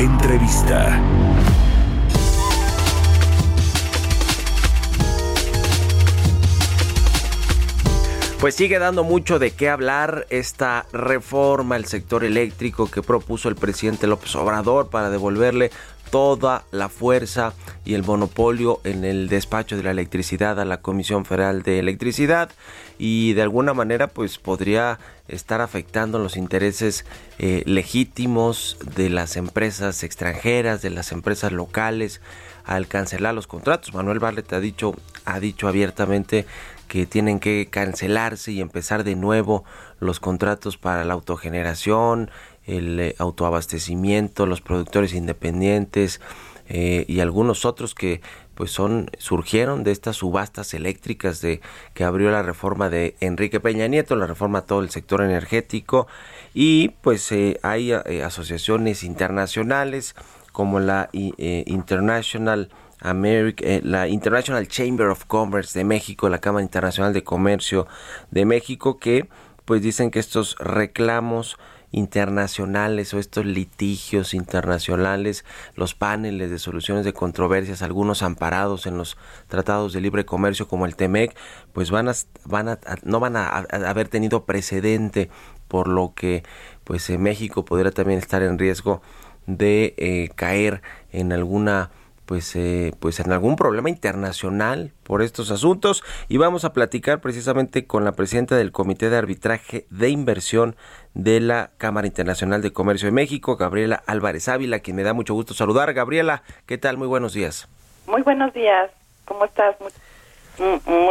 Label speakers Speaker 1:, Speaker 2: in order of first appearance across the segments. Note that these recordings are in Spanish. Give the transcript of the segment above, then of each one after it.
Speaker 1: Entrevista.
Speaker 2: Pues sigue dando mucho de qué hablar esta reforma al sector eléctrico que propuso el presidente López Obrador para devolverle toda la fuerza y el monopolio en el despacho de la electricidad a la Comisión Federal de Electricidad y de alguna manera pues podría estar afectando los intereses eh, legítimos de las empresas extranjeras, de las empresas locales al cancelar los contratos. Manuel Barlet ha dicho, ha dicho abiertamente que tienen que cancelarse y empezar de nuevo los contratos para la autogeneración, el eh, autoabastecimiento, los productores independientes eh, y algunos otros que pues son surgieron de estas subastas eléctricas de que abrió la reforma de Enrique Peña Nieto, la reforma a todo el sector energético. Y pues eh, hay asociaciones internacionales como la International eh, la International Chamber of Commerce de México, la Cámara Internacional de Comercio de México, que pues dicen que estos reclamos internacionales o estos litigios internacionales, los paneles de soluciones de controversias, algunos amparados en los tratados de libre comercio como el TEMEC, pues van a, van a, no van a, haber tenido precedente, por lo que pues en México podría también estar en riesgo de eh, caer en alguna pues, eh, pues en algún problema internacional por estos asuntos y vamos a platicar precisamente con la presidenta del Comité de Arbitraje de Inversión de la Cámara Internacional de Comercio de México, Gabriela Álvarez Ávila, quien me da mucho gusto saludar. Gabriela, ¿qué tal? Muy buenos días.
Speaker 3: Muy buenos días. ¿Cómo estás? Muy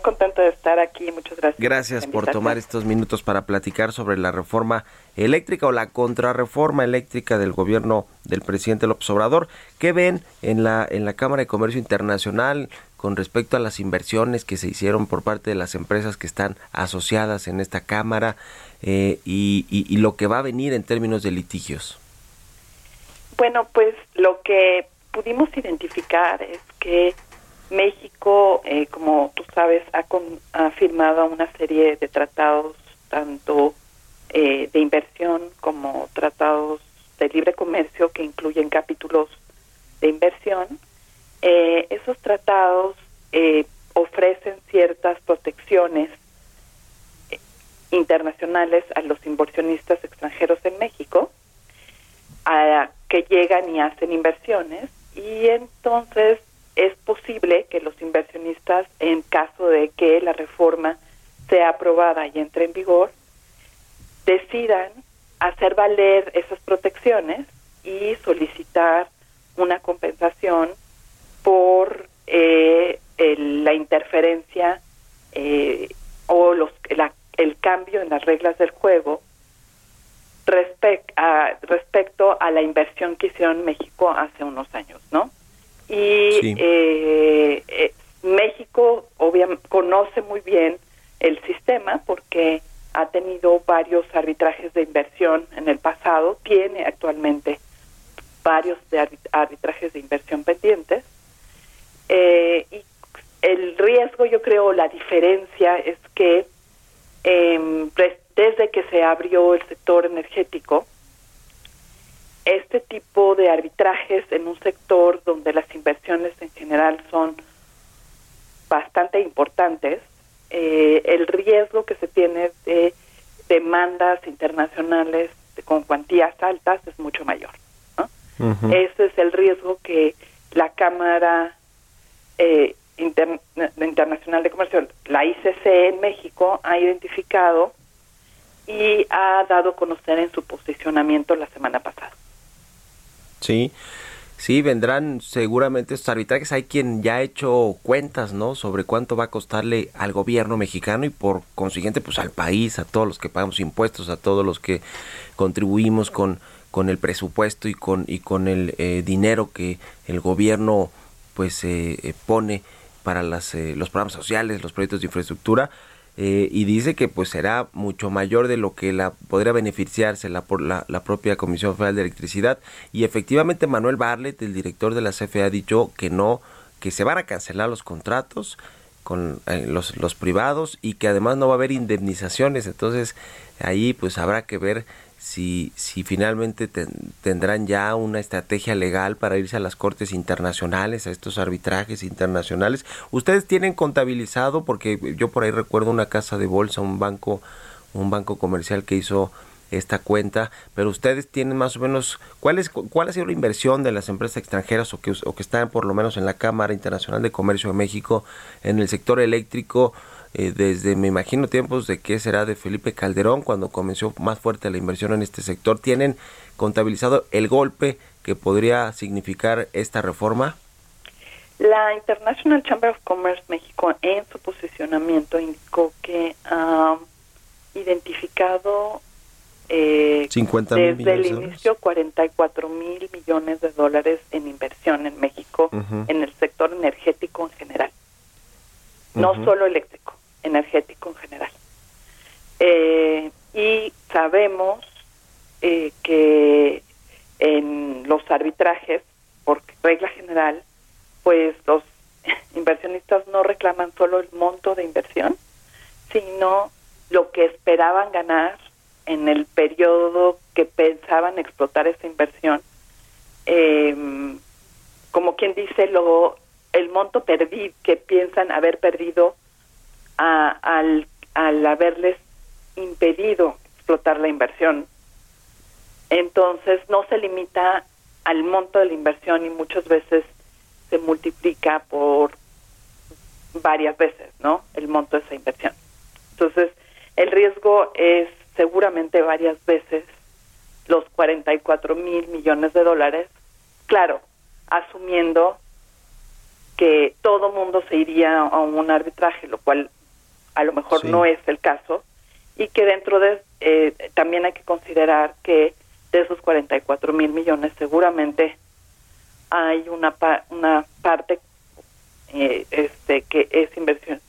Speaker 3: contento de estar aquí, muchas gracias.
Speaker 2: Gracias por tomar estos minutos para platicar sobre la reforma eléctrica o la contrarreforma eléctrica del gobierno del presidente López Obrador. ¿Qué ven en la, en la Cámara de Comercio Internacional con respecto a las inversiones que se hicieron por parte de las empresas que están asociadas en esta Cámara eh, y, y lo que va a venir en términos de litigios?
Speaker 3: Bueno, pues lo que pudimos identificar es que México, eh, como tú sabes, ha, firmado una serie de tratados, tanto eh, de inversión como tratados de libre comercio que incluyen capítulos de inversión. Eh, esos tratados ofrecen ciertas protecciones internacionales a los inversionistas extranjeros en México, a, que llegan y hacen inversiones, y entonces es posible que los inversionistas, en caso de que la reforma sea aprobada y entre en vigor, decidan hacer valer esas protecciones y solicitar una compensación por eh, la interferencia eh, o los, el cambio en las reglas del juego respecto a la inversión que hicieron en México hace unos años, ¿no? Y eh, eh, México obviamente conoce muy bien el sistema porque ha tenido varios arbitrajes de inversión en el pasado, tiene actualmente varios de arbitrajes de inversión pendientes. Eh, y el riesgo, yo creo, la diferencia es que em, desde que se abrió el sector energético, este tipo de arbitrajes en un sector donde las inversiones en general son bastante importantes, eh, el riesgo que se tiene de demandas internacionales con cuantías altas es mucho mayor. Ese es el riesgo que la Cámara eh, Internacional de Comercio, la ICC en México, ha identificado y ha dado a conocer en su posicionamiento la semana pasada.
Speaker 2: Sí. Sí, vendrán seguramente estos arbitrajes. Hay quien ya ha hecho cuentas, ¿no? Sobre cuánto va a costarle al gobierno mexicano y por consiguiente, pues al país, a todos los que pagamos impuestos, a todos los que contribuimos con, con el presupuesto y con, y con el eh, dinero que el gobierno pues eh, eh, pone para las, los programas sociales, los proyectos de infraestructura. Y dice que pues será mucho mayor de lo que la podría beneficiarse la, por la, la, propia Comisión Federal de Electricidad. Y efectivamente Manuel Barlet, el director de la CFE, ha dicho que no, que se van a cancelar los contratos con los, los privados y que además no va a haber indemnizaciones. Entonces ahí pues habrá que ver si, si finalmente tendrán ya una estrategia legal para irse a las cortes internacionales, a estos arbitrajes internacionales. Ustedes tienen contabilizado, porque yo por ahí recuerdo una casa de bolsa, un banco, un banco comercial que hizo esta cuenta, pero ustedes tienen más o menos cuál es cuál ha sido la inversión de las empresas extranjeras o que o que están por lo menos en la Cámara Internacional de Comercio de México en el sector eléctrico eh, desde, me imagino, tiempos de que será de Felipe Calderón, cuando comenzó más fuerte la inversión en este sector. ¿Tienen contabilizado el golpe que podría significar esta reforma?
Speaker 3: La International Chamber of Commerce México en su posicionamiento indicó que ha identificado
Speaker 2: eh, 50
Speaker 3: desde el inicio 44 mil millones de dólares en inversión en México en el sector energético en general, no solo eléctrico energético en general. Eh, y sabemos eh, que en los arbitrajes, por regla general, pues los inversionistas no reclaman solo el monto de inversión, sino lo que esperaban ganar en el periodo que pensaban explotar esa inversión. Eh, como quien dice, lo, el monto perdido que piensan haber perdido al, al haberles impedido explotar la inversión. Entonces no se limita al monto de la inversión y muchas veces se multiplica por varias veces, ¿no? El monto de esa inversión. Entonces, el riesgo es seguramente varias veces los 44 mil millones de dólares, claro, asumiendo que todo mundo se iría a un arbitraje, lo cual a lo mejor no es el caso, y que dentro de, eh, también hay que considerar que de esos 44 mil millones seguramente hay una, una parte eh, este que es inversión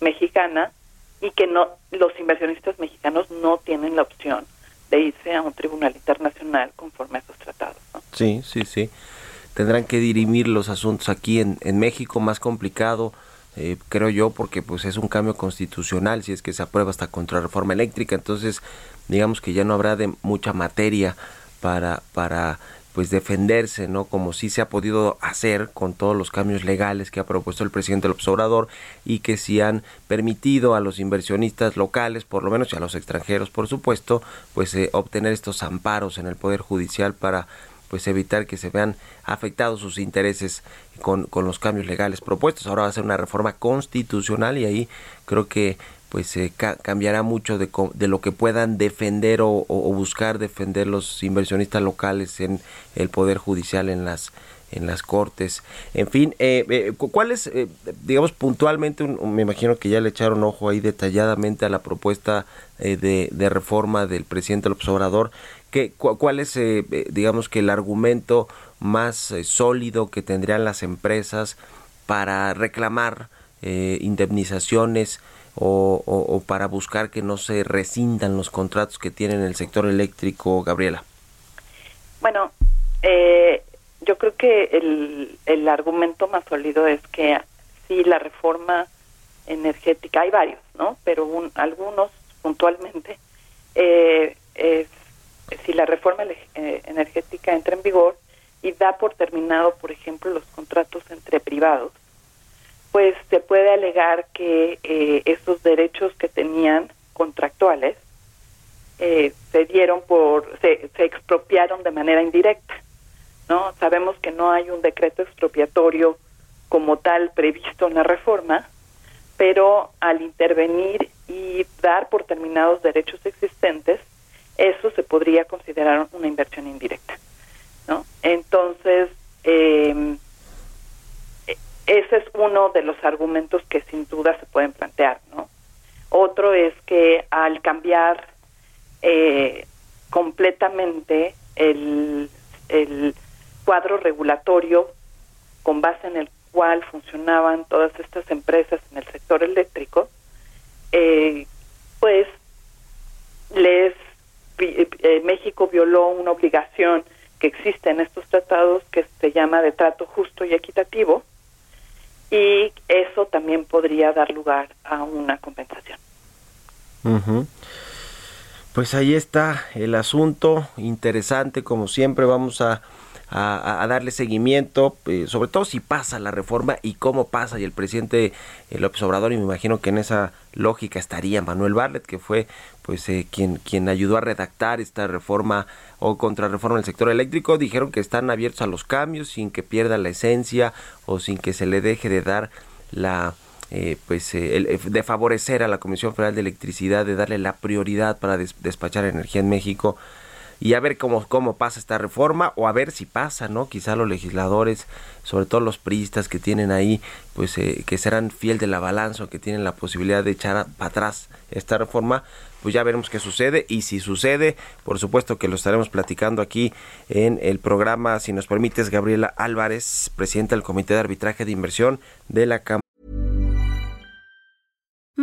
Speaker 3: mexicana y que no los inversionistas mexicanos no tienen la opción de irse a un tribunal internacional conforme a esos tratados.
Speaker 2: Sí, sí, sí. Tendrán que dirimir los asuntos aquí en, en México, más complicado eh, creo yo, porque pues es un cambio constitucional, si es que se aprueba esta contrarreforma eléctrica, entonces digamos que ya no habrá de mucha materia para, para pues defenderse, ¿no? Como sí se ha podido hacer con todos los cambios legales que ha propuesto el presidente López Obrador y que sí han permitido a los inversionistas locales, por lo menos y a los extranjeros, por supuesto, pues eh, obtener estos amparos en el Poder Judicial para pues evitar que se vean afectados sus intereses con, con los cambios legales propuestos. Ahora va a ser una reforma constitucional y ahí creo que pues se cambiará mucho de, de, lo que puedan defender o, buscar defender los inversionistas locales en el poder judicial en las en las cortes en fin eh, eh cuál es eh, digamos puntualmente me imagino que ya le echaron ojo ahí detalladamente a la propuesta eh, de, de, reforma del presidente López Obrador ¿Cuál es, eh, eh, digamos que el argumento más eh, sólido que tendrían las empresas para reclamar indemnizaciones o, para buscar que no se rescindan los contratos que tienen el sector eléctrico, Gabriela?
Speaker 3: Bueno, yo creo que el, el argumento más sólido es que sí, la reforma energética, hay varios, ¿no? Pero algunos puntualmente eh, es si la reforma eh, energética entra en vigor y da por terminado, por ejemplo, los contratos entre privados, pues se puede alegar que eh, esos derechos que tenían contractuales eh, se dieron por, se, se expropiaron de manera indirecta. ¿no? Sabemos que no hay un decreto expropiatorio como tal previsto en la reforma, pero al intervenir y dar por terminados derechos existentes, eso se podría considerar una inversión indirecta. ¿no? Entonces, Eh, ese es uno de los argumentos que sin duda se pueden plantear, ¿no? Otro es que al cambiar eh, completamente el, el cuadro regulatorio con base en el cual funcionaban todas estas empresas en el sector eléctrico, eh, pues les eh, México violó una obligación que existe en estos tratados que se llama de trato justo y equitativo y eso también podría dar lugar a una compensación.
Speaker 2: Pues ahí está el asunto, interesante como siempre, vamos a darle seguimiento, eh, sobre todo si pasa la reforma y cómo pasa. Y el presidente eh, López Obrador, y me imagino que en esa lógica estaría Manuel Barlet, que fue pues eh, quien, quien ayudó a redactar esta reforma o contrarreforma del sector eléctrico, dijeron que están abiertos a los cambios sin que pierda la esencia o sin que se le deje de dar la pues de favorecer a la Comisión Federal de Electricidad, de darle la prioridad para despachar energía en México y a ver cómo, cómo pasa esta reforma o a ver si pasa, ¿no? Quizá los legisladores, sobre todo los priistas que tienen ahí, pues eh, que serán fiel de la balanza o que tienen la posibilidad de echar para atrás esta reforma, pues ya veremos qué sucede y si sucede, por supuesto que lo estaremos platicando aquí en el programa, si nos permites, Gabriela Álvarez, presidenta del Comité de Arbitraje de Inversión de la Cámara.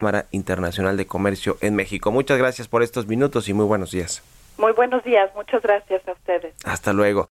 Speaker 2: Cámara Internacional de Comercio en México. Muchas gracias por estos minutos y muy buenos días.
Speaker 3: Muy buenos días, muchas gracias a ustedes.
Speaker 2: Hasta luego.